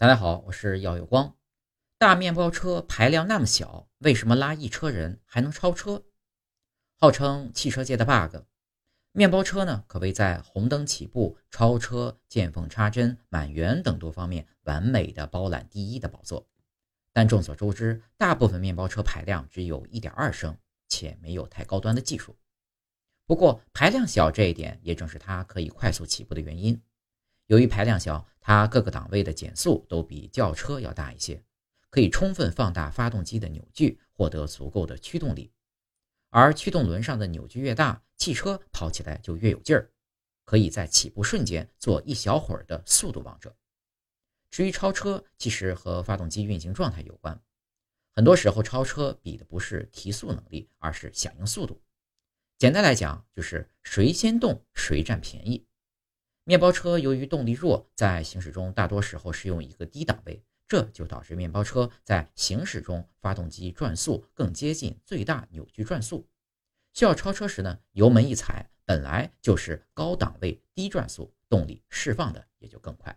大家好，我是耀有光。大面包车排量那么小，为什么拉一车人还能超车？号称汽车界的 bug，面包车呢可谓在红灯起步、超车、见缝插针、满员等多方面完美的包揽第一的宝座。但众所周知，大部分面包车排量只有一点二升，且没有太高端的技术。不过排量小这一点，也正是它可以快速起步的原因。由于排量小，它各个档位的减速都比轿车要大一些，可以充分放大发动机的扭矩，获得足够的驱动力。而驱动轮上的扭矩越大，汽车跑起来就越有劲儿，可以在起步瞬间做一小会儿的速度王者。至于超车，其实和发动机运行状态有关。很多时候，超车比的不是提速能力，而是响应速度。简单来讲，就是谁先动谁占便宜。面包车由于动力弱，在行驶中大多时候是用一个低档位，这就导致面包车在行驶中发动机转速更接近最大扭矩转速，需要超车时呢，油门一踩，本来就是高档位低转速，动力释放的也就更快。